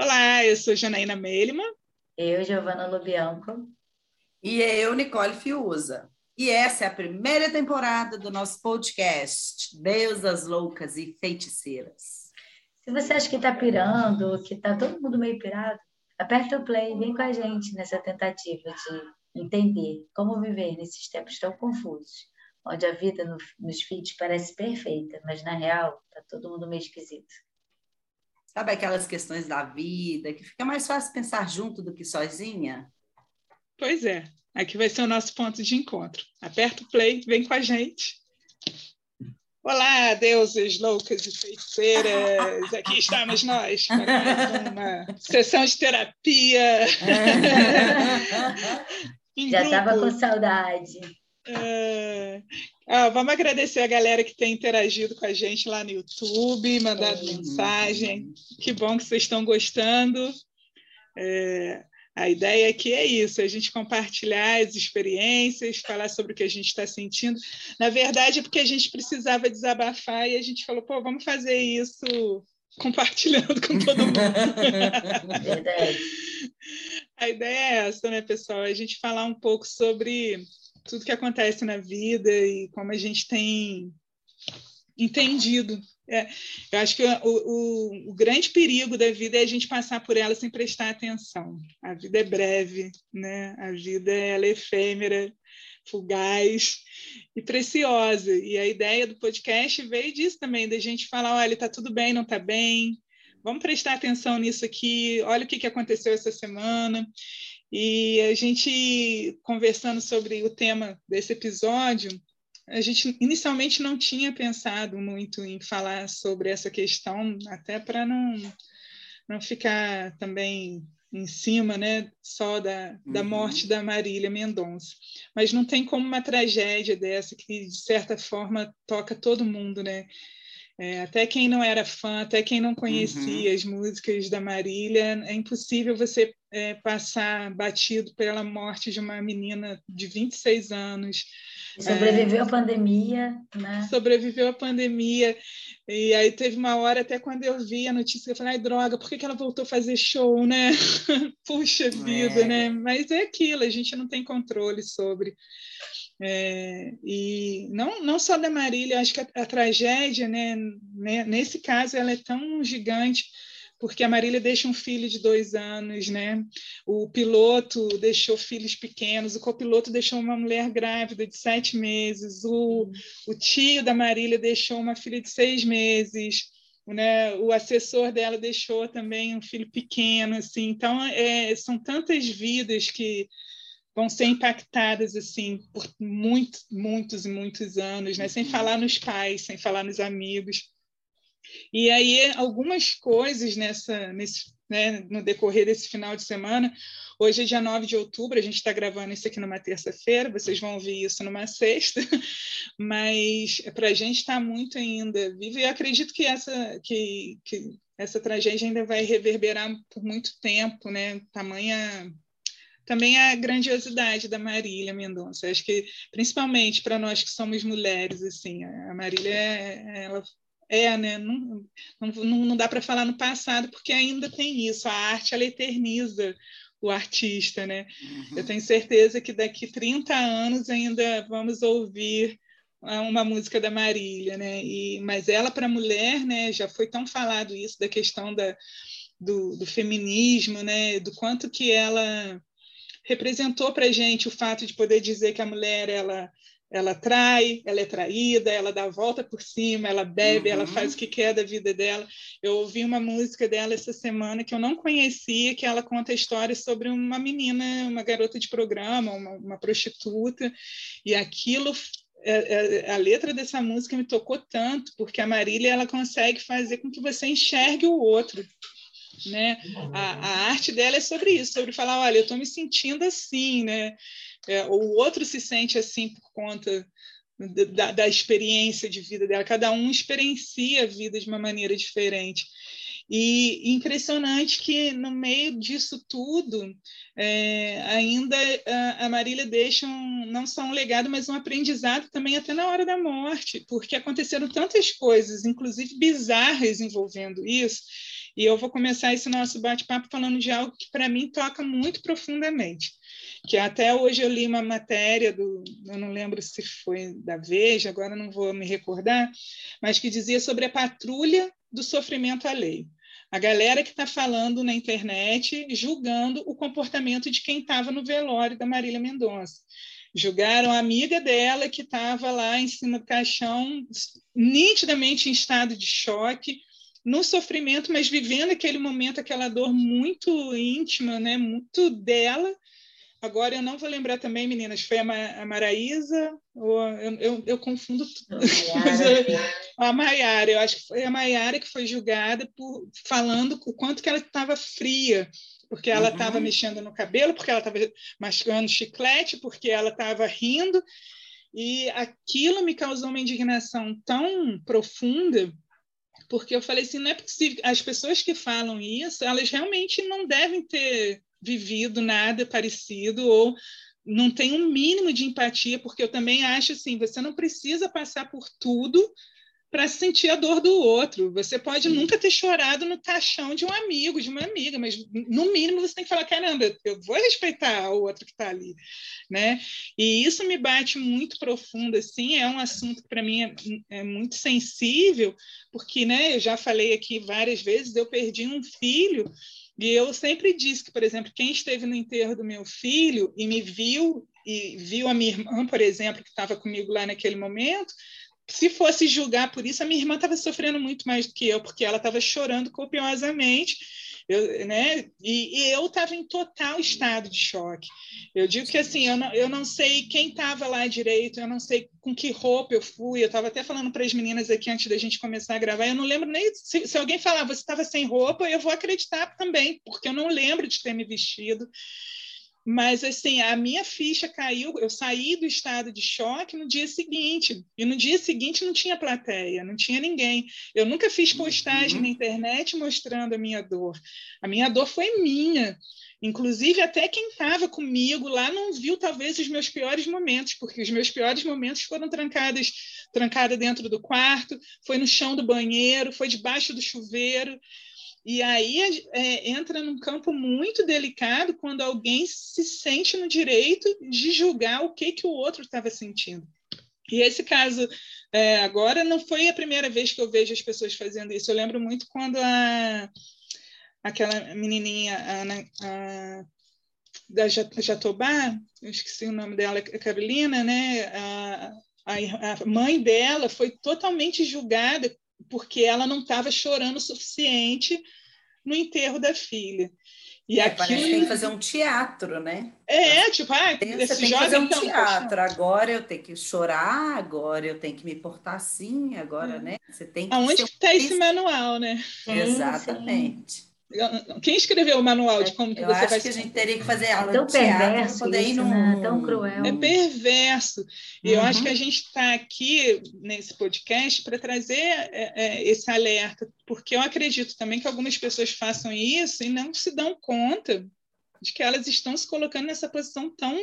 Olá, eu sou Janaína Melima. Eu, Giovana Lubianco. E eu, Nicole Fiuza. E essa é a primeira temporada do nosso podcast, Deusas Loucas e Feiticeiras. Se você acha que está pirando, que está todo mundo meio pirado, aperta o play e vem com a gente nessa tentativa de entender como viver nesses tempos tão confusos, onde a vida no, nos feeds parece perfeita, mas na real está todo mundo meio esquisito. Sabe aquelas questões da vida que fica mais fácil pensar junto do que sozinha? Pois é, aqui vai ser o nosso ponto de encontro. Aperta o play, vem com a gente. Olá, deuses loucas e feiticeiras! Aqui estamos nós para mais uma sessão de terapia. Já estava com saudade. É... Ah, vamos agradecer a galera que tem interagido com a gente lá no YouTube, mandado é. mensagem. Que bom que vocês estão gostando. É... A ideia aqui é isso: a gente compartilhar as experiências, falar sobre o que a gente está sentindo. Na verdade, é porque a gente precisava desabafar e a gente falou, pô, vamos fazer isso compartilhando com todo mundo. A ideia é essa, né, pessoal? A gente falar um pouco sobre tudo que acontece na vida e como a gente tem entendido. É, eu acho que o, o, o, grande perigo da vida é a gente passar por ela sem prestar atenção. A vida é breve, né? a vida ela é efêmera, fugaz e preciosa. E a ideia do podcast veio disso também, da gente falar, olha, está tudo bem, não está bem, vamos prestar atenção nisso aqui, olha o que, que aconteceu essa semana. E a gente, conversando sobre o tema desse episódio, a gente inicialmente não tinha pensado muito em falar sobre essa questão, até para não, não ficar também em cima né, só da, da uhum. morte da Marília Mendonça. Mas não tem como uma tragédia dessa que, de certa forma, toca todo mundo, né? É, até quem não era fã, até quem não conhecia uhum. as músicas da Marília, é impossível você é, passar batido pela morte de uma menina de 26 anos. Sobreviveu é, à pandemia, né? Sobreviveu à pandemia. E aí teve uma hora, até quando eu vi a notícia, eu falei, ai, droga, por que, que ela voltou a fazer show, né? Puxa vida, né? É. Mas é aquilo, a gente não tem controle sobre. É, e não, não só da Marília, acho que a, a tragédia, né, né, nesse caso, ela é tão gigante, porque a Marília deixa um filho de dois anos, né? o piloto deixou filhos pequenos, o copiloto deixou uma mulher grávida de sete meses, o, o tio da Marília deixou uma filha de seis meses. Né, o assessor dela deixou também um filho pequeno, assim. Então, é, são tantas vidas que vão ser impactadas assim por muitos, muitos e muitos anos, né? Sem uhum. falar nos pais, sem falar nos amigos. E aí algumas coisas nessa, nesse, né, no decorrer desse final de semana. Hoje é dia 9 de outubro, a gente está gravando isso aqui numa terça-feira, vocês vão ouvir isso numa sexta, mas para a gente está muito ainda vivo, e acredito que essa, que, que essa tragédia ainda vai reverberar por muito tempo, né? Tamanha também a grandiosidade da Marília Mendonça. Acho que, principalmente para nós que somos mulheres, assim, a Marília, é, ela é, né? Não, não, não dá para falar no passado, porque ainda tem isso. A arte, ela eterniza o artista, né? Uhum. Eu tenho certeza que daqui 30 anos ainda vamos ouvir uma música da Marília, né? E, mas ela para mulher, né? Já foi tão falado isso da questão da, do, do feminismo, né? Do quanto que ela representou para a gente o fato de poder dizer que a mulher ela ela trai, ela é traída, ela dá a volta por cima, ela bebe, uhum. ela faz o que quer da vida dela. Eu ouvi uma música dela essa semana que eu não conhecia, que ela conta a história sobre uma menina, uma garota de programa, uma, uma prostituta, e aquilo é, é, a letra dessa música me tocou tanto, porque a Marília ela consegue fazer com que você enxergue o outro. Né? A, a arte dela é sobre isso, sobre falar, olha, eu estou me sentindo assim, né? É, o outro se sente assim por conta da, da, experiência de vida dela. Cada um experiencia a vida de uma maneira diferente. E impressionante que no meio disso tudo, é, ainda a, Marília deixa um, não só um legado, mas um aprendizado também até na hora da morte, porque aconteceram tantas coisas, inclusive bizarras envolvendo isso, E eu vou começar esse nosso bate-papo falando de algo que para mim toca muito profundamente, que até hoje eu li uma matéria do, eu não lembro se foi da Veja, agora não vou me recordar, mas que dizia sobre a patrulha do sofrimento alheio. A galera que está falando na internet, julgando o comportamento de quem estava no velório da Marília Mendonça. Julgaram a amiga dela que estava lá em cima do caixão, nitidamente em estado de choque, no sofrimento, mas vivendo aquele momento, aquela dor muito íntima, né? muito dela. Agora eu não vou lembrar também, meninas, foi a, Ma a Maraísa, ou eu, eu, eu confundo tudo. a Maiara, eu acho que foi a Maiara que foi julgada por falando o quanto que ela estava fria, porque ela estava uhum. mexendo no cabelo, porque ela estava mascando chiclete, porque ela estava rindo, e aquilo me causou uma indignação tão profunda, porque eu falei assim, não é possível, as pessoas que falam isso, elas realmente não devem ter vivido nada parecido ou não tem um mínimo de empatia, porque eu também acho assim, você não precisa passar por tudo para sentir a dor do outro. Você pode nunca ter chorado no caixão de um amigo, de uma amiga, mas no mínimo você tem que falar: caramba, eu vou respeitar o outro que está ali. Né? E isso me bate muito profundo, assim, é um assunto que para mim é, é, muito sensível, porque né, eu já falei aqui várias vezes, eu perdi um filho. E eu sempre disse que, por exemplo, quem esteve no enterro do meu filho e me viu, e viu a minha irmã, por exemplo, que estava comigo lá naquele momento, se fosse julgar por isso, a minha irmã estava sofrendo muito mais do que eu, porque ela estava chorando copiosamente, eu, né? E, e eu estava em total estado de choque. Eu digo que assim, eu não, eu não sei quem estava lá direito, eu não sei com que roupa eu fui. Eu estava até falando para as meninas aqui antes da gente começar a gravar, eu não lembro nem se, se alguém falar você estava sem roupa, eu vou acreditar também, porque eu não lembro de ter me vestido. Mas, assim, a minha ficha caiu, eu saí do estado de choque no dia seguinte, e no dia seguinte não tinha plateia, não tinha ninguém. Eu nunca fiz postagem uhum. na internet mostrando a minha dor. A minha dor foi minha. Inclusive, até quem estava comigo lá não viu, talvez, os meus piores momentos, porque os meus piores momentos foram trancadas, trancada dentro do quarto, foi no chão do banheiro, foi debaixo do chuveiro. E aí é, entra num campo muito delicado quando alguém se sente no direito de julgar o que, que o outro estava sentindo. E esse caso é, agora não foi a primeira vez que eu vejo as pessoas fazendo isso. Eu lembro muito quando a, aquela menininha a, a, da Jatobá, eu esqueci o nome dela, Carolina, né? A, a, mãe dela foi totalmente julgada porque ela não estava chorando o suficiente no enterro da filha. E é, aquilo... Parece que tem que fazer um teatro, né? É, tipo, ah, esse você tem que fazer um então, teatro. Agora eu tenho que chorar, agora eu tenho que me portar assim, agora, é. né? Você tem que Aonde está esse manual, né? Exatamente. Quem escreveu o manual de como que eu você acho vai... que a gente teria que fazer aula é tão de teatro isso, num... né? tão cruel. É perverso. E uhum. eu acho que a gente está aqui nesse podcast para trazer é, é, esse alerta, porque eu acredito também que algumas pessoas façam isso e não se dão conta de que elas estão se colocando nessa posição tão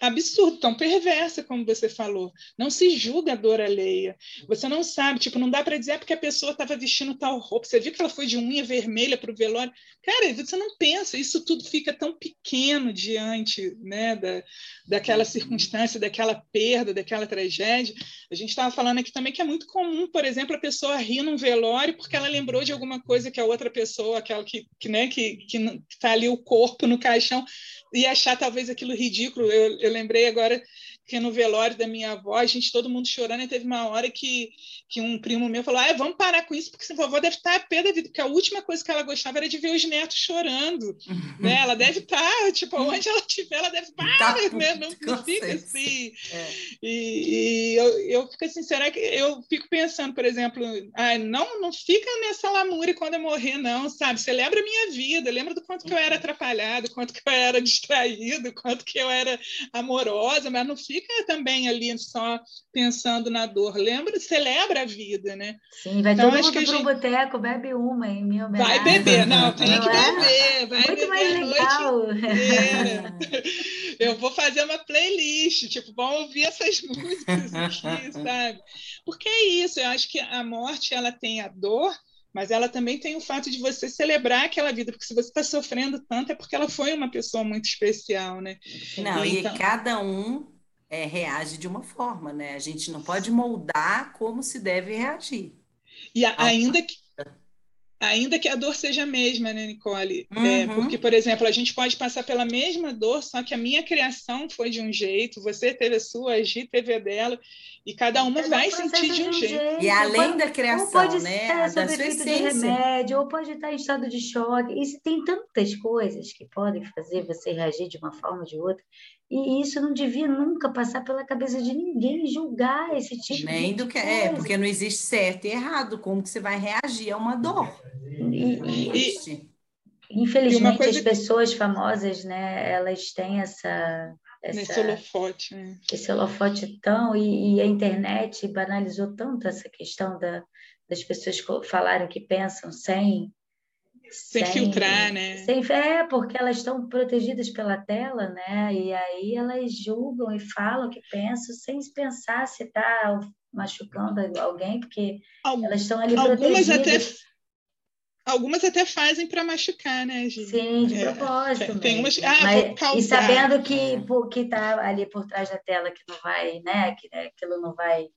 absurdo, tão perversa, como você falou. Não se julga a dor alheia. Você não sabe, tipo, não dá para dizer é porque a pessoa estava vestindo tal roupa. Você viu que ela foi de unha vermelha para o velório. Cara, você não pensa, isso tudo fica tão pequeno diante né, da, daquela circunstância, daquela perda, daquela tragédia. A gente estava falando aqui também que é muito comum, por exemplo, a pessoa rir num velório porque ela lembrou de alguma coisa que a outra pessoa, aquela que que, né, que, que tá ali o corpo no caixão, e achar talvez aquilo ridículo. Eu, eu lembrei agora que no velório da minha avó, a gente todo mundo chorando, e teve uma hora que, que um primo meu falou: ah, vamos parar com isso, porque sua vovó deve estar a pé da vida, porque a última coisa que ela gostava era de ver os netos chorando. Uhum. né? Ela deve estar, tipo, onde ela estiver, ela deve estar, tá, né? não, não fica assim. É. E, e eu, eu fico assim, será que eu fico pensando, por exemplo, ah, não, não fica nessa lamúria quando eu morrer, não, sabe? Celebra a minha vida, lembra do quanto que eu era atrapalhado, quanto que eu era distraído, quanto que eu era amorosa, mas não fica fica também ali só pensando na dor. Lembra, celebra a vida, né? Sim, vai então, todo mundo para o gente... boteco, bebe uma em minha homenagem. Vai beber, não, tem não que é? beber. Vai Muito beber mais legal. Eu vou fazer uma playlist, tipo, vamos ouvir essas músicas aqui, sabe? Porque é isso, eu acho que a morte, ela tem a dor, mas ela também tem o fato de você celebrar aquela vida, porque se você está sofrendo tanto é porque ela foi uma pessoa muito especial, né? Não, então... e cada um é, reage de uma forma, né? A gente não pode moldar como se deve reagir. E a, ainda que ainda que a dor seja a mesma, né, Nicole? É, uhum. É, porque, por exemplo, a gente pode passar pela mesma dor, só que a minha criação foi de um jeito, você teve a sua, a Gi teve a dela, e cada uma vai sentir de um, jeito. jeito. E além da criação, ou pode né? Estar sob efeito de remédio, ou pode estar em estado de choque. E tem tantas coisas que podem fazer você reagir de uma forma ou de outra. E isso não devia nunca passar pela cabeça de ninguém julgar esse tipo Nem de do que é, porque não existe certo e errado. Como que você vai reagir a uma dor? E, e, infelizmente, as pessoas famosas, né, elas têm essa. essa esse holofote, né? Esse holofote tão. E, e, a internet banalizou tanto essa questão da, das pessoas falarem o que pensam sem sem, sem filtrar, né? Sem, é, porque elas estão protegidas pela tela, né? E aí elas julgam e falam o que pensam sem pensar se está machucando alguém, porque Algum, elas estão ali algumas protegidas. Até, algumas até fazem para machucar, né, gente? Sim, de é, propósito. Tem umas, ah, Mas, e sabendo que é. que está ali por trás da tela que não vai, né? Que né, aquilo não vai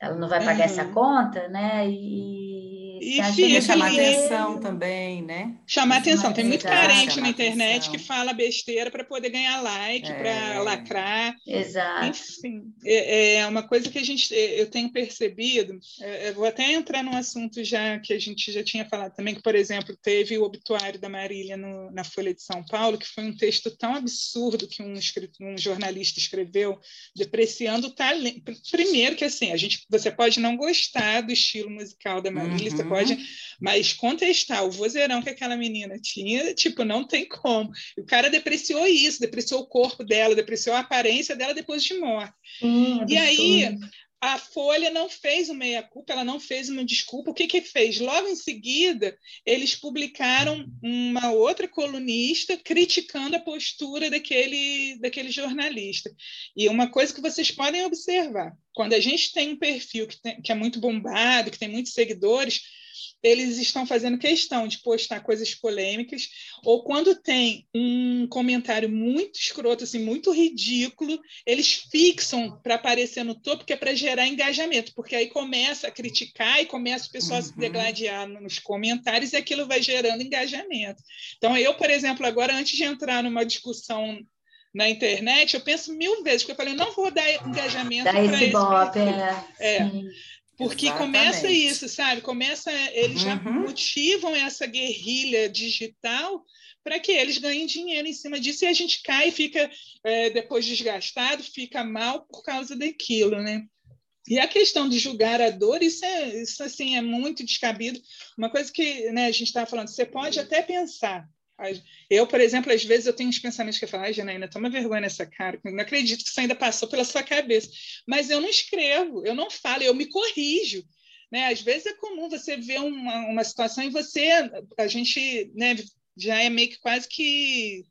ela não vai pagar uhum. essa conta, né? E, e fica chamar atenção também, né? Chamar atenção. Tem muito carente na internet atenção. que fala besteira para poder ganhar like, é. para lacrar. Exato. Enfim, é, é, uma coisa que a gente, eu tenho percebido. É, eu vou até entrar num assunto já que a gente já tinha falado também, que por exemplo teve o obituário da Marília no, na Folha de São Paulo, que foi um texto tão absurdo que um, um jornalista escreveu, depreciando o talento. Primeiro que assim a gente você pode não gostar do estilo musical da Marília, uhum. você pode, mas contestar o vozeirão que aquela menina tinha, tipo, não tem como. O cara depreciou isso, depreciou o corpo dela, depreciou a aparência dela depois de morte. Hum, e aí, a Folha não fez uma meia-culpa, ela não fez uma desculpa. O que que fez? Logo em seguida, eles publicaram uma outra colunista criticando a postura daquele, daquele jornalista. E uma coisa que vocês podem observar, quando a gente tem um perfil que, tem, que é muito bombado, que tem muitos seguidores, eles estão fazendo questão de postar coisas polêmicas, ou quando tem um comentário muito escroto, assim, muito ridículo, eles fixam para aparecer no topo, que é para gerar engajamento, porque aí começa a criticar e começa o pessoal uhum. a se uhum. degladiar nos comentários e aquilo vai gerando engajamento. Então, eu, por exemplo, agora, antes de entrar numa discussão na internet, eu penso mil vezes, porque eu falei, não vou dar engajamento para esse, esse bop, é. é. Porque Exatamente. começa isso, sabe? Começa, eles uhum. já motivam essa guerrilha digital para que eles ganhem dinheiro em cima disso e a gente cai e fica é, depois desgastado, fica mal por causa daquilo, né? E a questão de julgar a dor, isso, é, isso assim, é muito descabido. Uma coisa que né, a gente estava falando, você pode até pensar, eu, por exemplo, às vezes eu tenho uns pensamentos que eu falo, ai, Janaína, toma vergonha nessa cara, não acredito que isso ainda passou pela sua cabeça. Mas eu não escrevo, eu não falo, eu me corrijo. Né? Às vezes é comum você ver uma, uma situação e você, a gente né, já é meio que quase que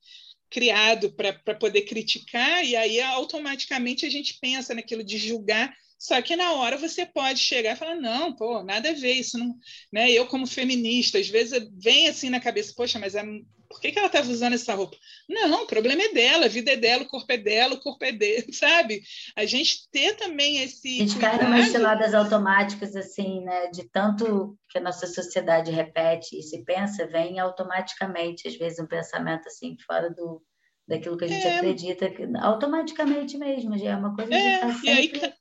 criado para poder criticar, e aí automaticamente a gente pensa naquilo de julgar só que na hora você pode chegar e falar, não, pô, nada a ver, isso não. Né? Eu, como feminista, às vezes vem assim na cabeça, poxa, mas a, por que, que ela estava usando essa roupa? Não, o problema é dela, a vida é dela, o corpo é dela, o corpo é dele, sabe? A gente ter também esse. A gente cai umas ciladas automáticas, assim, né? De tanto que a nossa sociedade repete e se pensa, vem automaticamente, às vezes, um pensamento assim, fora do, daquilo que a gente é... acredita, automaticamente mesmo, já é uma coisa é, que está sempre... Aí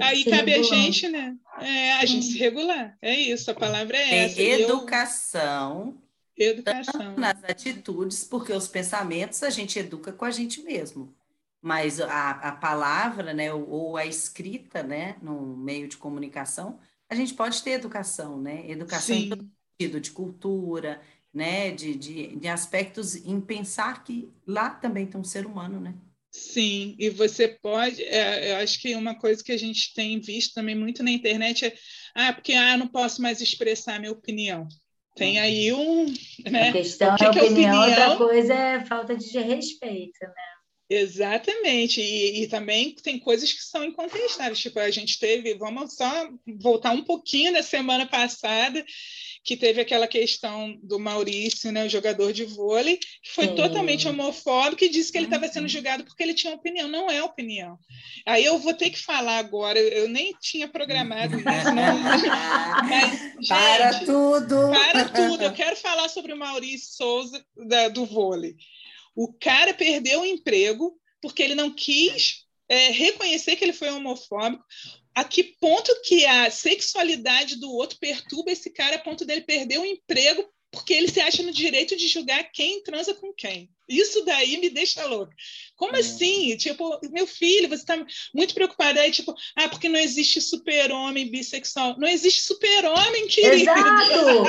Aí cabe regular. a gente, né? É, a gente se regular. É isso, a palavra é essa. Educação. Educação. Nas atitudes, porque os pensamentos a gente educa com a gente mesmo. Mas a, a palavra, né, ou, ou a escrita, né, no meio de comunicação, a gente pode ter educação, né? Educação Sim. em sentido de cultura, né, de, de, de aspectos em pensar que lá também tem um ser humano, né? Sim, e você pode. É, eu acho que uma coisa que a gente tem visto também muito na internet é ah, porque ah, não posso mais expressar minha opinião. Tem aí um. Né? A questão que é opinião, opinião, outra coisa é falta de respeito, né? Exatamente, e, e, também tem coisas que são incontestáveis. Tipo, a gente teve, vamos só voltar um pouquinho da semana passada, que teve aquela questão do Maurício, né, o jogador de vôlei, que foi Sim. totalmente homofóbico e disse que ele estava sendo uhum. julgado porque ele tinha opinião. Não é opinião. Aí eu vou ter que falar agora, eu nem tinha programado isso. Não, mas, gente, para tudo! Para tudo! Eu quero falar sobre o Maurício Souza da, do vôlei. O cara perdeu o emprego porque ele não quis é, reconhecer que ele foi homofóbico. A que ponto que a sexualidade do outro perturba esse cara a ponto dele perder o emprego porque ele se acha no direito de julgar quem transa com quem. Isso daí me deixa louca. Como é. assim? Tipo, meu filho, você está muito preocupada aí, tipo, ah, porque não existe super-homem bissexual. Não existe super-homem, querido. Exato!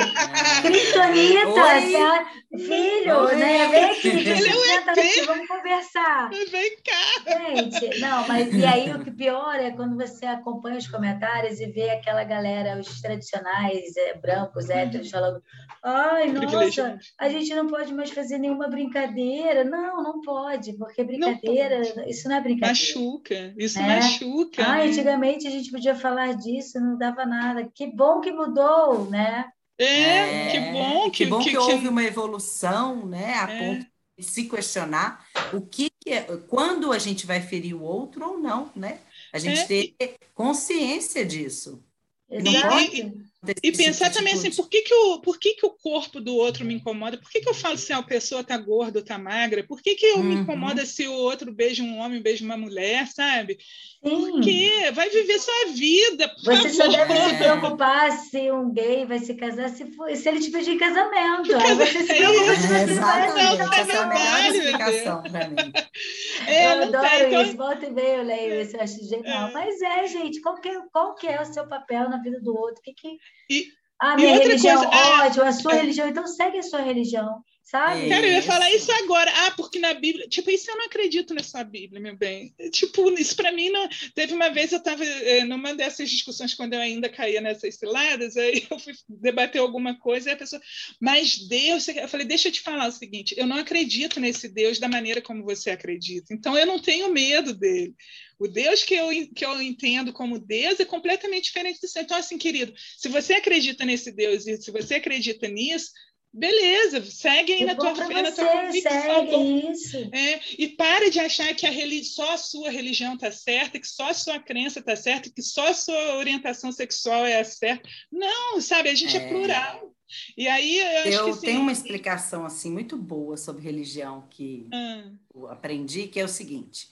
Kryptonita, filho, Oi. né? Vem aqui, Ele é um aqui, vamos conversar. Vem cá. Gente, não, mas e aí o que pior é quando você acompanha os comentários e vê aquela galera, os tradicionais, é, brancos, héteros, falando, ai, nossa, a gente não pode mais fazer nenhuma brincadeira brincadeira. Não, não pode, porque brincadeira, não isso não é brincadeira. Machuca, isso é. machuca. Ah, né? antigamente a gente podia falar disso, não dava nada. Que bom que mudou, né? É, é que bom que, que bom que, que houve uma evolução, né? A é. ponto de se questionar o que, que é, quando a gente vai ferir o outro ou não, né? A gente é. ter consciência disso. Exato. E pensar também assim, por que, que, o, por que, que o corpo do outro me incomoda? Por que, que eu falo se a pessoa está gorda ou está magra? Por que, que eu uhum. me incomoda se o outro beija um homem, beija uma mulher, sabe? Por quê? Vai viver sua vida. Você favor. só deve se preocupar se um gay vai se casar se, for, se ele te pedir em casamento. Aí você se preocupa se você vai Não, essa é a melhor explicação para mim. É, eu adoro tem, então... isso. Volta e meia eu leio isso, eu acho genial. É. Mas é, gente, qual que, é, qual que é o seu papel na vida do outro? O que que... E, a minha religião, coisa, é, ótimo, a sua é, religião, então segue a sua religião sabe? Cara, eu ia falar isso agora. Ah, porque na Bíblia. Tipo, isso eu não acredito nessa Bíblia, meu bem. Tipo, isso para mim não. Teve uma vez eu estava é, numa dessas discussões, quando eu ainda caía nessas ciladas, aí eu fui debater alguma coisa e a pessoa. Mas Deus. Eu falei, deixa eu te falar o seguinte: eu não acredito nesse Deus da maneira como você acredita. Então eu não tenho medo dele. O Deus que eu, que eu entendo como Deus é completamente diferente do seu. Então, assim, querido, se você acredita nesse Deus e se você acredita nisso, beleza, segue aí na tua fé, na tua convicção. Isso. É, e para de achar que a só a sua religião está certa, que só a sua crença está certa, que só a sua orientação sexual é a certa. Não, sabe, a gente é, é plural. E aí eu, eu que, tenho uma explicação assim muito boa sobre religião que ah. eu aprendi, que é o seguinte: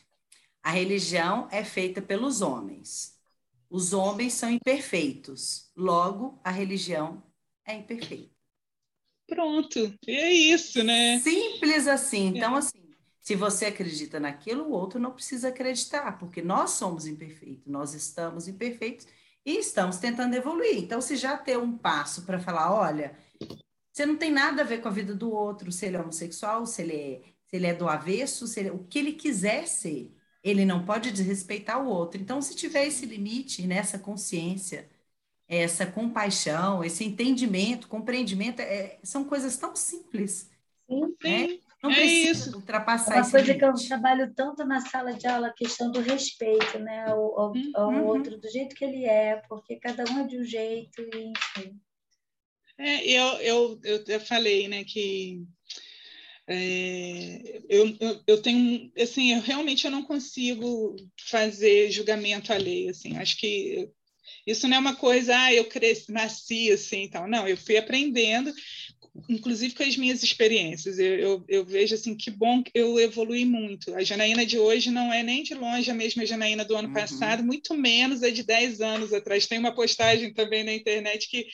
a religião é feita pelos homens. Os homens são imperfeitos, logo a religião é imperfeita. Pronto, e é isso, né? Simples assim. Então, assim, se você acredita naquilo, o outro não precisa acreditar, porque nós somos imperfeitos, nós estamos imperfeitos e estamos tentando evoluir. Então, se já ter um passo para falar, olha, você não tem nada a ver com a vida do outro, se ele é homossexual, se ele é, se ele é do avesso, se ele, o que ele quiser ser, ele não pode desrespeitar o outro. Então, se tiver esse limite, nessa consciência, essa compaixão, esse entendimento, compreendimento, é, são coisas tão simples. Sim, né? Não é precisa isso. ultrapassar Uma coisa limite. que eu trabalho tanto na sala de aula, a questão do respeito, né, ao, ao, ao uhum. outro, do jeito que ele é, porque cada um é de um jeito, enfim. É, eu, eu, eu, eu falei, né, que é, eu, eu, eu, tenho, assim, eu realmente eu não consigo fazer julgamento alheio, assim, acho que isso não é uma coisa, ah, eu cresci, nasci assim, então, não, eu fui aprendendo, inclusive com as minhas experiências. Eu, eu, eu, vejo assim que bom que eu evolui muito. A Janaína de hoje não é nem de longe a mesma Janaína do ano uhum. passado, muito menos a de 10 anos atrás. Tem uma postagem também na internet que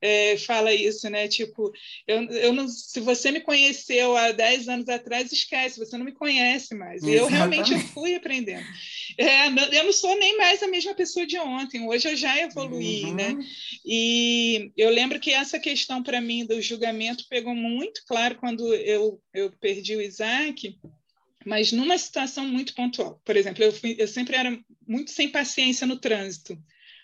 é, fala isso, né? Tipo, eu, eu não, se você me conheceu há 10 anos atrás, esquece, você não me conhece mais. E eu realmente fui aprendendo. É, eu não sou nem mais a mesma pessoa de ontem, hoje eu já evoluí, uhum. né? E eu lembro que essa questão para mim do julgamento pegou muito claro quando eu, eu perdi o Isaac, mas numa situação muito pontual. Por exemplo, eu, fui, eu sempre era muito sem paciência no trânsito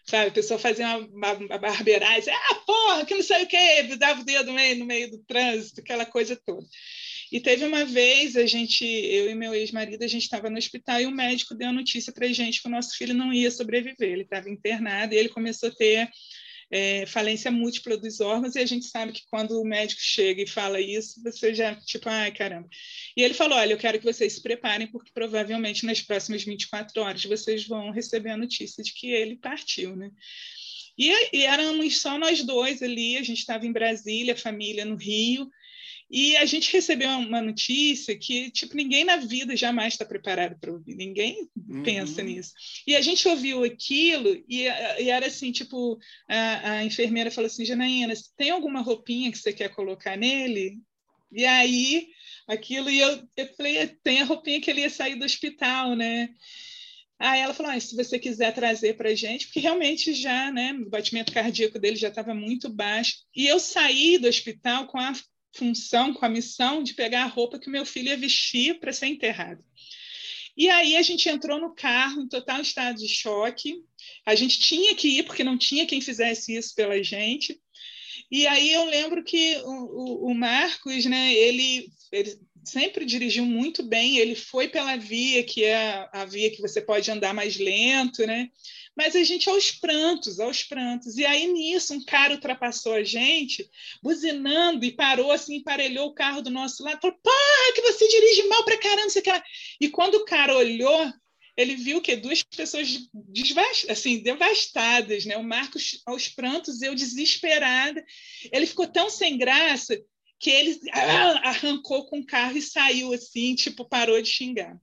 sabe? A pessoa fazia uma, uma, uma barbeiragem, ah, porra, que não sei o quê, dava o dedo no meio, no meio do trânsito, aquela coisa toda. E teve uma vez, a gente, eu e meu ex-marido, a gente estava no hospital e o médico deu a notícia para a gente que o nosso filho não ia sobreviver. Ele estava internado e ele começou a ter é, falência múltipla dos órgãos, e a gente sabe que quando o médico chega e fala isso, você já, tipo, ai, caramba. E ele falou: olha, eu quero que vocês se preparem, porque provavelmente nas próximas 24 horas vocês vão receber a notícia de que ele partiu, né? E, e éramos só nós dois ali, a gente estava em Brasília, família no Rio, e a gente recebeu uma notícia que, tipo, ninguém na vida jamais está preparado para ouvir, ninguém uhum. pensa nisso. E a gente ouviu aquilo e, e era assim, tipo, a, a, enfermeira falou assim, Janaína, tem alguma roupinha que você quer colocar nele? E aí, aquilo, e eu, eu falei, tem a roupinha que ele ia sair do hospital, né? Aí ela falou, ah, se você quiser trazer para a gente, porque realmente já, né, o batimento cardíaco dele já estava muito baixo. E eu saí do hospital com a função, com a missão de pegar a roupa que meu filho ia vestir para ser enterrado. E aí a gente entrou no carro em total estado de choque. A gente tinha que ir porque não tinha quem fizesse isso pela gente. E aí eu lembro que o, o, o Marcos, né, ele, ele sempre dirigiu muito bem. Ele foi pela via que é a via que você pode andar mais lento, né? Mas a gente aos prantos, aos prantos. E aí nisso um cara ultrapassou a gente, buzinando e parou assim, emparelhou o carro do nosso lado, falou: "Porra, que você dirige mal pra caramba, você quer?" E quando o cara olhou, ele viu que duas pessoas assim, devastadas, né? O Marcos aos prantos, eu desesperada. Ele ficou tão sem graça que ele arrancou com o carro e saiu assim, tipo, parou de xingar.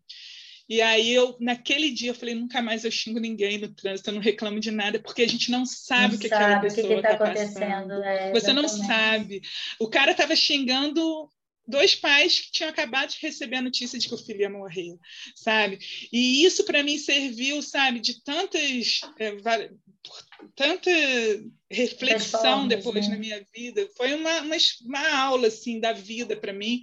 E aí eu, naquele dia, eu falei, nunca mais eu xingo ninguém no trânsito, eu não reclamo de nada, porque a gente não sabe não o que sabe aquela pessoa está tá acontecendo. É, Você não sabe. O cara estava xingando dois pais que tinham acabado de receber a notícia de que o filho ia morrer, sabe? E isso para mim serviu, sabe, de tantas é, tanta reflexão depois né? na minha vida. Foi uma, uma, uma aula assim da vida para mim.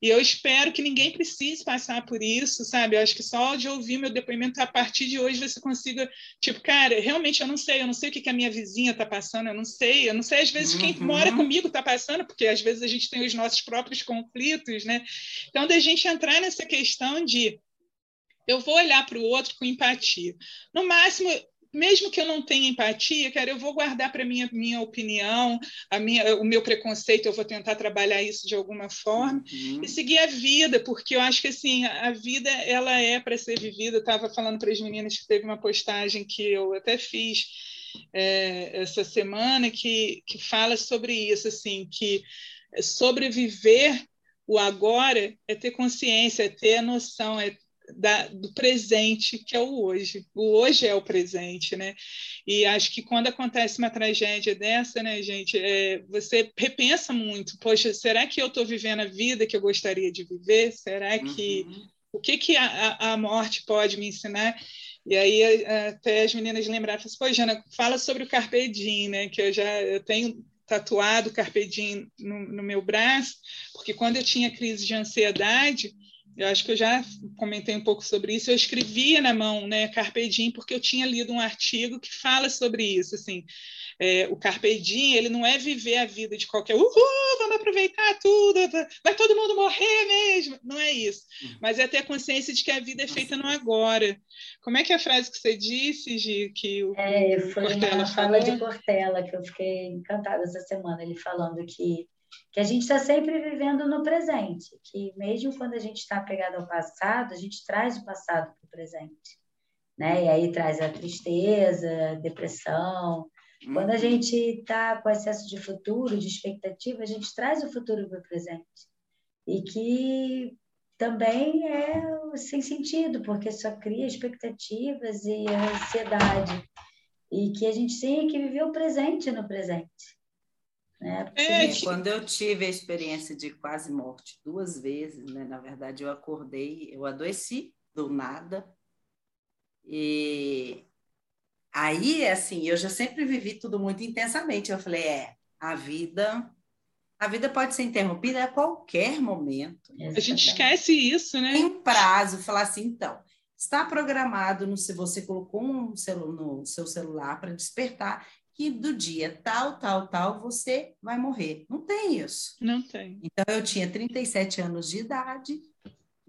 E eu espero que ninguém precise passar por isso, sabe? Eu acho que só de ouvir meu depoimento a partir de hoje você consiga, tipo, cara, realmente eu não sei, eu não sei o que, que a minha vizinha está passando, eu não sei, eu não sei às vezes uhum. quem mora comigo está passando, porque às vezes a gente tem os nossos próprios conflitos, né? Então, da gente entrar nessa questão de eu vou olhar para o outro com empatia. No máximo, mesmo que eu não tenha empatia, cara, eu vou guardar para minha minha opinião, a minha, o meu preconceito, eu vou tentar trabalhar isso de alguma forma uhum. e seguir a vida, porque eu acho que assim a vida ela é para ser vivida. Eu estava falando para as meninas que teve uma postagem que eu até fiz é, essa semana que que fala sobre isso, assim, que sobreviver o agora é ter consciência, é ter a noção, é da, do presente, que é o hoje. O hoje é o presente, né? E acho que quando acontece uma tragédia dessa, né, gente, é, você repensa muito. Poxa, será que eu estou vivendo a vida que eu gostaria de viver? Será que uhum. o que que a, a morte pode me ensinar? E aí até as meninas lembraram, assim, pô, Jana, fala sobre o Carpe Diem, né? Que eu já eu tenho tatuado Carpe Diem no, no meu braço, porque quando eu tinha crise de ansiedade, eu acho que eu já comentei um pouco sobre isso. Eu escrevia na mão, né, Carpe Diem, porque eu tinha lido um artigo que fala sobre isso. Assim, é, o Carpe Diem, ele não é viver a vida de qualquer, uhul, vamos aproveitar tudo, vai todo mundo morrer mesmo. Não é isso. Uhum. Mas é ter a consciência de que a vida é feita no agora. Como é que é a frase que você disse, Gi, que o, é, foi Cortella uma fala de Cortella que eu fiquei encantada essa semana, ele falando que que a gente está sempre vivendo no presente, que mesmo quando a gente está apegado ao passado, a gente traz o passado para o presente, né? E aí traz a tristeza, a depressão. Quando a uhum. gente está com excesso de futuro, de expectativa, a gente traz o futuro para o presente. E que também é sem sentido, porque só cria expectativas e ansiedade. E que a gente tem que viver o presente no presente. Né? É, quando eu tive a experiência de quase morte duas vezes, né? na verdade, eu acordei, eu adoeci do nada. E aí, assim, eu já sempre vivi tudo muito intensamente. Eu falei, é, a vida a vida pode ser interrompida a qualquer momento. Exatamente. A gente esquece isso, né? Tem prazo, falar assim, então, está programado no se você colocou um celu, no seu celular para despertar que do dia tal, tal, tal, você vai morrer. Não tem isso. Não tem. Então, eu tinha 37 anos de idade,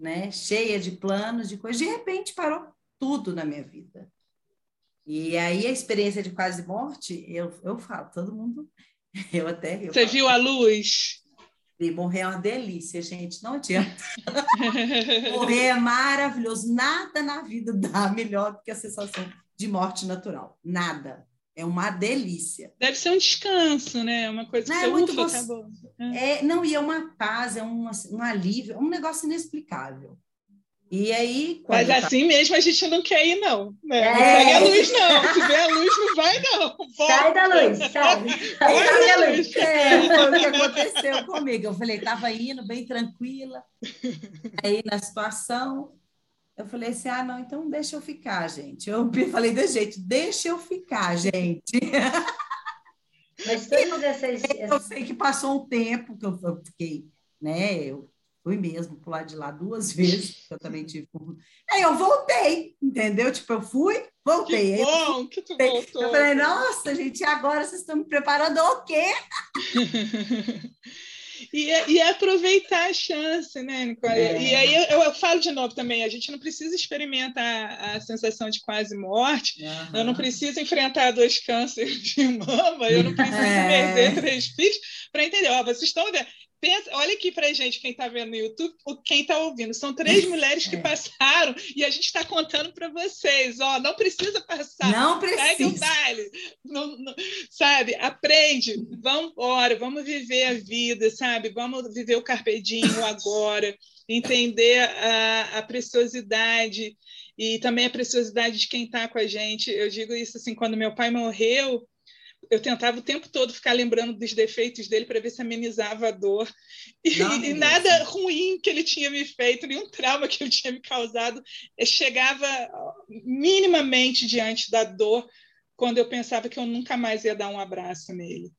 né? Cheia de planos, de coisas. De repente, parou tudo na minha vida. E aí, a experiência de quase morte, eu, eu falo, todo mundo... Eu até... Eu você falo, viu a luz? E morrer é uma delícia, gente, não adianta. morrer é maravilhoso. Nada na vida dá melhor do que a sensação de morte natural. Nada. É uma delícia. Deve ser um descanso, né? Uma coisa que não, você é muito ufa, gost... acabou. É. é, não, e é uma paz, é um, um alívio, é um negócio inexplicável. E aí. Mas tá... assim mesmo a gente não quer ir, não. Né? É. Não pega a luz, não. Se vê a luz, não vai, não. Volta. Sai da luz, sai. Sai da luz. É, foi o que aconteceu comigo. Eu falei, estava indo bem tranquila. Aí, na situação, eu falei assim: ah, não, então deixa eu ficar, gente. Eu falei desse jeito: deixa eu ficar, gente. Mas todas essas. Eu sei que passou um tempo que eu fiquei, né? Eu Fui mesmo pro lado de lá duas vezes, eu também tive. Aí eu voltei, entendeu? Tipo, eu fui, voltei. Que bom eu, que tu voltou. Eu falei, nossa, gente, agora vocês estão me preparando o quê? E, é, e é aproveitar a chance, né, Nicole? É. E aí eu, eu, falo de novo também, a gente não precisa experimentar a, sensação de quase morte, uhum. eu não preciso enfrentar dois cânceres de mama, eu não preciso é. perder três filhos para entender, ó, vocês estão vendo, Pensa, olha aqui para gente, quem está vendo no YouTube, quem está ouvindo. São três mulheres que é. passaram e a gente está contando para vocês. Ó, não precisa passar. Não precisa. Segue o baile. Não, não, sabe? Aprende. Vamos embora. Vamos viver a vida, sabe? Vamos viver o carpedinho agora. Entender a, a preciosidade e também a preciosidade de quem está com a gente. Eu digo isso assim, quando meu pai morreu, eu tentava o tempo todo ficar lembrando dos defeitos dele para ver se amenizava a dor. E, Não, e nada ruim que ele tinha me feito, nenhum trauma que ele tinha me causado, chegava minimamente diante da dor quando eu pensava que eu nunca mais ia dar um abraço nele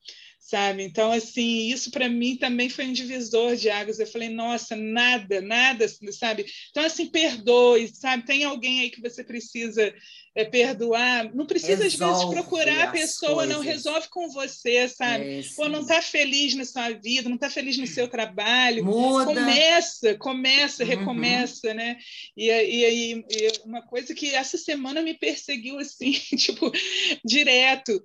sabe? Então, assim, isso para mim também foi um divisor de águas. Eu falei, nossa, nada, nada, sabe? Então, assim, perdoe, sabe? Tem alguém aí que você precisa é, perdoar. Não precisa, resolve às vezes, procurar a pessoa, coisas. não resolve com você, sabe? É, Pô, não está feliz na sua vida, não está feliz no seu trabalho. Muda. Começa, começa, uhum. recomeça, né? E aí, uma coisa que essa semana me perseguiu, assim, tipo, direto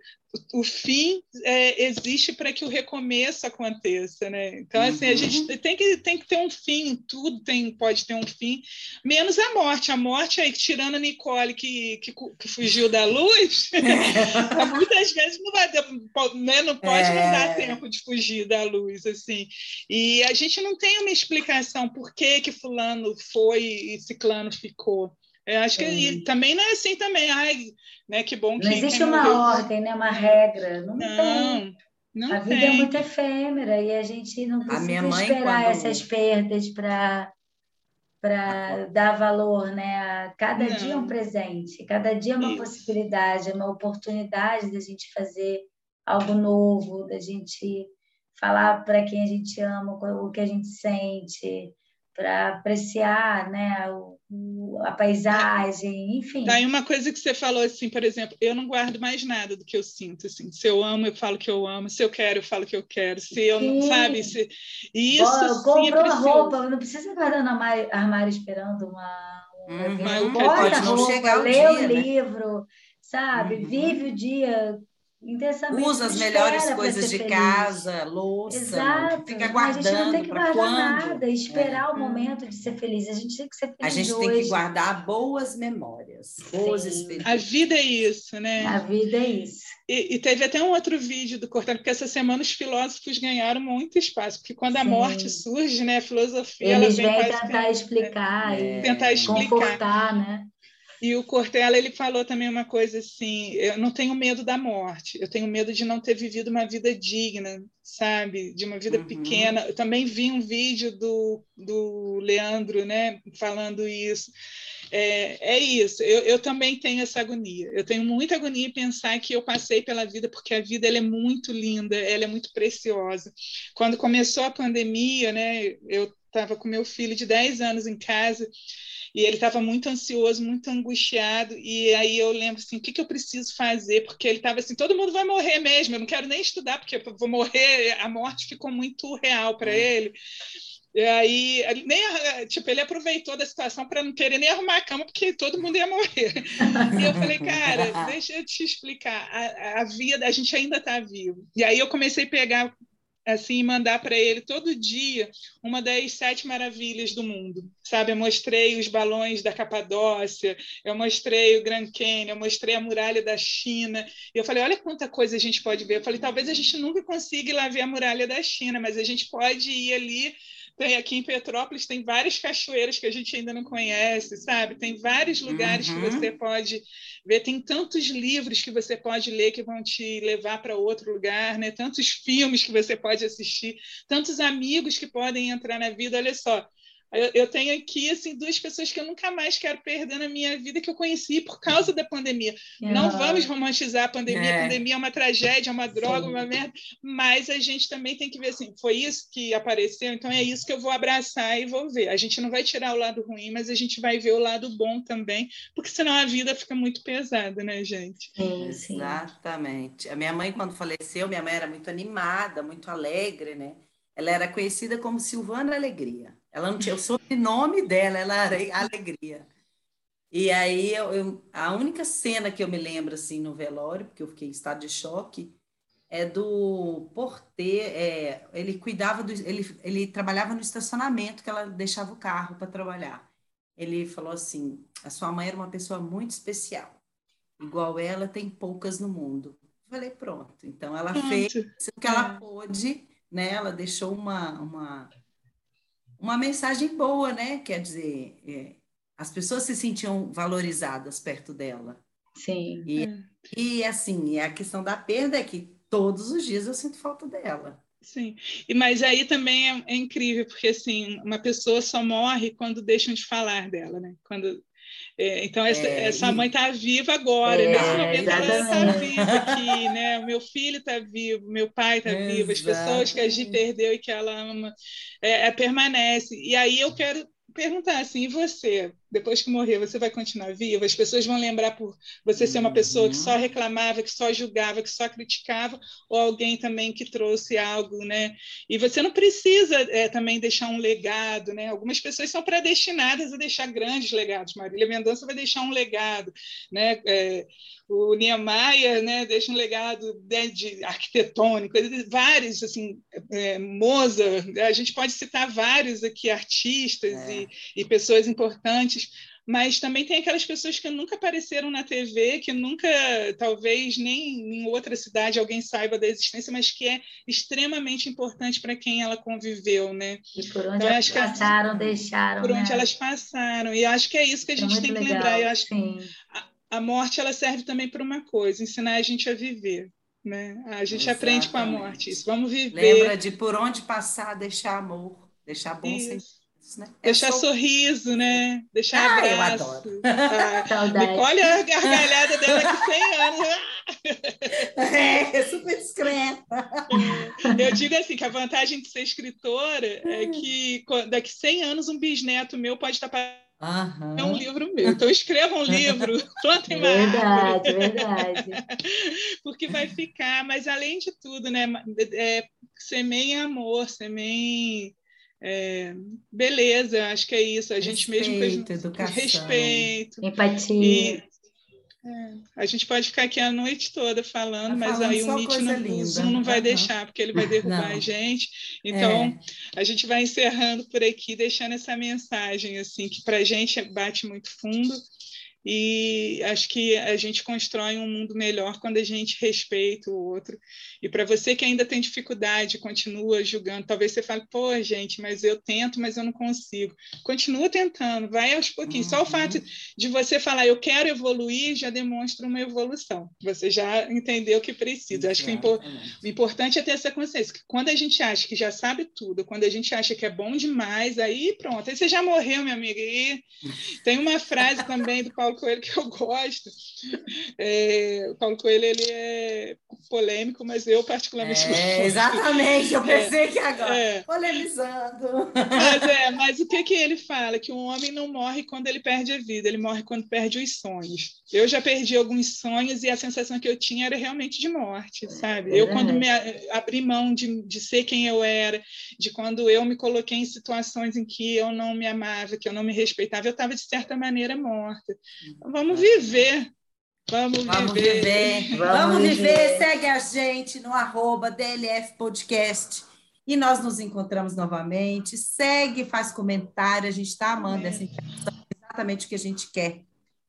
o fim é, existe para que o recomeço aconteça, né? Então, assim, uhum. a gente tem que, tem que ter um fim, tudo tem, pode ter um fim, menos a morte. A morte, aí, tirando a Nicole, que, que, que fugiu da luz, muitas vezes não vai né? não pode é... não dar tempo de fugir da luz, assim. E a gente não tem uma explicação por que que fulano foi e ciclano ficou. Eu acho que também não é assim também. Ai, né, que bom que. Não existe uma morreu... ordem, né, uma regra. Não, não tem. Não a vida é muito efêmera e a gente não precisa mãe, esperar quando... essas perdas para para dar valor, né? A cada não. dia é um presente, cada dia é uma Isso. possibilidade, é uma oportunidade da gente fazer algo novo, da gente falar para quem a gente ama o que a gente sente, para apreciar né, o, a paisagem, enfim. Daí uma coisa que você falou assim, por exemplo, eu não guardo mais nada do que eu sinto, assim. Se eu amo, eu falo que eu amo. Se eu quero, eu falo que eu quero. Se eu não, sabe? Se... Isso Bom, comprou é roupa, não precisa guardar no armário, armário esperando uma... Uhum, pode não roupa, chegar o lê dia, o né? livro, sabe? Uhum. Vive o dia intensamente. Usa as melhores coisas de feliz. casa, louça, Exato. fica guardando. A gente não tem que guardar quando? nada, esperar é. o momento de ser feliz. A gente tem que ser feliz. A gente hoje. tem que guardar boas memórias, boas Sim. experiências. A vida é isso, né? A vida é isso. E, e, teve até um outro vídeo do Cortana, porque essa semana os filósofos ganharam muito espaço, porque quando a Sim. morte surge, né, a filosofia Eles ela vem tentar explicar é, e tentar explicar. confortar, né? E o Cortella ele falou também uma coisa assim: eu não tenho medo da morte, eu tenho medo de não ter vivido uma vida digna, sabe, de uma vida uhum. pequena. Eu também vi um vídeo do, do Leandro, né, falando isso. É, é isso. Eu, eu também tenho essa agonia. Eu tenho muita agonia em pensar que eu passei pela vida porque a vida ela é muito linda, ela é muito preciosa. Quando começou a pandemia, né, eu estava com meu filho de 10 anos em casa e ele estava muito ansioso, muito angustiado, e aí eu lembro assim, o que, que eu preciso fazer? Porque ele estava assim, todo mundo vai morrer mesmo, eu não quero nem estudar, porque eu vou morrer, a morte ficou muito real para é. ele. E aí, nem, tipo, ele aproveitou da situação para não querer nem arrumar a cama, porque todo mundo ia morrer. E eu falei, cara, deixa eu te explicar, a, a vida, a gente ainda está vivo. E aí eu comecei a pegar assim mandar para ele todo dia uma das sete maravilhas do mundo, sabe? Eu mostrei os balões da Capadócia, eu mostrei o Grand Canyon, eu mostrei a muralha da China. E eu falei, olha quanta coisa a gente pode ver. Eu falei, talvez a gente nunca consiga ir lá ver a muralha da China, mas a gente pode ir ali tem aqui em Petrópolis tem várias cachoeiras que a gente ainda não conhece, sabe? Tem vários lugares uhum. que você pode ver, tem tantos livros que você pode ler que vão te levar para outro lugar, né? Tantos filmes que você pode assistir, tantos amigos que podem entrar na vida. Olha só, eu, eu, tenho aqui assim duas pessoas que eu nunca mais quero perder na minha vida que eu conheci por causa da pandemia. Não vamos romantizar a pandemia. É. A pandemia é uma tragédia, é uma droga, Sim. uma merda. Mas a gente também tem que ver assim, foi isso que apareceu, então é isso que eu vou abraçar e vou ver. A gente não vai tirar o lado ruim, mas a gente vai ver o lado bom também, porque senão a vida fica muito pesada, né, gente? Sim, sim. Exatamente. A minha mãe quando faleceu, minha mãe era muito animada, muito alegre, né? Ela era conhecida como Silvana Alegria. Ela não tinha o sobrenome dela, ela era Alegria. E aí, eu, eu, a única cena que eu me lembro, assim, no velório, porque eu fiquei em estado de choque, é do porteiro, é, ele cuidava do, ele, ele trabalhava no estacionamento que ela deixava o carro para trabalhar. Ele falou assim, a sua mãe era uma pessoa muito especial, igual ela tem poucas no mundo. Eu falei, pronto. Então ela fez o que ela é. pôde, né? Ela deixou uma, uma uma mensagem boa, né? Quer dizer, é, as pessoas se sentiam valorizadas perto dela. Sim. E, é. e assim, a questão da perda é que todos os dias eu sinto falta dela. Sim, e, mas aí também é, é, incrível, porque assim, uma pessoa só morre quando deixam de falar dela, né? Quando é, então, essa, é, essa mãe está viva agora, é, nesse momento exatamente. ela está viva aqui, né? O meu filho está vivo, meu pai está vivo, as pessoas que a gente perdeu e que ela ama, é, é, permanece. E aí eu quero perguntar assim, e você? Depois que morrer, você vai continuar vivo? As pessoas vão lembrar por você ser uma pessoa que só uhum. reclamava, que só julgava, que só criticava, ou alguém também que trouxe algo, né? E você não precisa é, também deixar um legado, né? Algumas pessoas são predestinadas a deixar grandes legados. Marília Mendonça vai deixar um legado, né? É, o Niemeyer, né, deixa um legado de, de arquitetônico, vários, assim, é, Mozart, a gente pode citar vários aqui artistas é. e, e pessoas importantes mas também tem aquelas pessoas que nunca apareceram na TV, que nunca, talvez nem em outra cidade alguém saiba da existência, mas que é extremamente importante para quem ela conviveu, né? E por onde então, elas passaram, que, deixaram. Por né? onde elas passaram. E acho que é isso que a é gente é tem que legal, lembrar. Eu acho sim. que a, a morte ela serve também para uma coisa, ensinar a gente a viver. Né? A gente Exatamente. aprende com a morte isso. Vamos viver. Lembra de por onde passar, deixar amor, deixar bom isso né? É Deixar só... sorriso, né? Deixar ah, abraço. Eu adoro. Ah, olha a gargalhada dela que 100 anos. é, é super discreta. Eu digo assim, que a vantagem de ser escritora é que daqui 100 anos um bisneto meu pode estar Uhum. É um livro meu. Então escrevam um livro, plantem uma Verdade, verdade. Porque vai ficar, mas além de tudo, né? É, semeiem amor, semeiem é, beleza, acho que é isso. A respeito, gente mesmo com educação, respeito, empatia. E, é, a gente pode ficar aqui a noite toda falando, tá mas falando aí o Meet no Zoom não vai uhum. deixar, porque ele vai derrubar não. a gente. Então, é. a gente vai encerrando por aqui, deixando essa mensagem assim que para a gente bate muito fundo e acho que a gente constrói um mundo melhor quando a gente respeita o outro. E para você que ainda tem dificuldade, continua julgando, talvez você fale, pô, gente, mas eu tento, mas eu não consigo. Continua tentando, vai aos pouquinhos. Uhum. Só o uhum. fato de você falar, eu quero evoluir, já demonstra uma evolução. Você já entendeu o que precisa. Acho que o importante é ter essa consciência, que quando a gente acha que já sabe tudo, quando a gente acha que é bom demais, aí pronto, aí você já morreu, minha amiga. E tem uma frase também do Paulo Paulo Coelho que eu gosto. É, o Paulo Coelho ele é polêmico, mas eu particularmente é, gosto. Exatamente, eu é, pensei é, que agora. É. Polemizando. Mas, é, mas o que, que ele fala? Que um homem não morre quando ele perde a vida, ele morre quando perde os sonhos. Eu já perdi alguns sonhos e a sensação que eu tinha era realmente de morte, sabe? Eu, quando me abri mão de, de ser quem eu era, de quando eu me coloquei em situações em que eu não me amava, que eu não me respeitava, eu estava, de certa maneira, morta. Vamos viver. Vamos, vamos viver. viver. Vamos, vamos viver. viver. Segue a gente no arroba DLF Podcast. E nós nos encontramos novamente. Segue, faz comentário. A gente está amando é. essa interação. Exatamente o que a gente quer.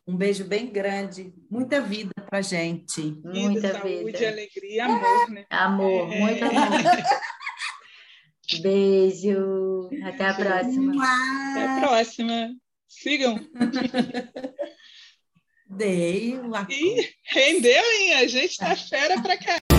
Um beijo bem grande, muita vida pra gente. Muita vida, saúde, vida. alegria, amor, né? Amor, é. muito amor. Beijo. Até a próxima. Até a próxima. Sigam. Dei. Ih, rendeu, hein? A gente tá fera pra cá.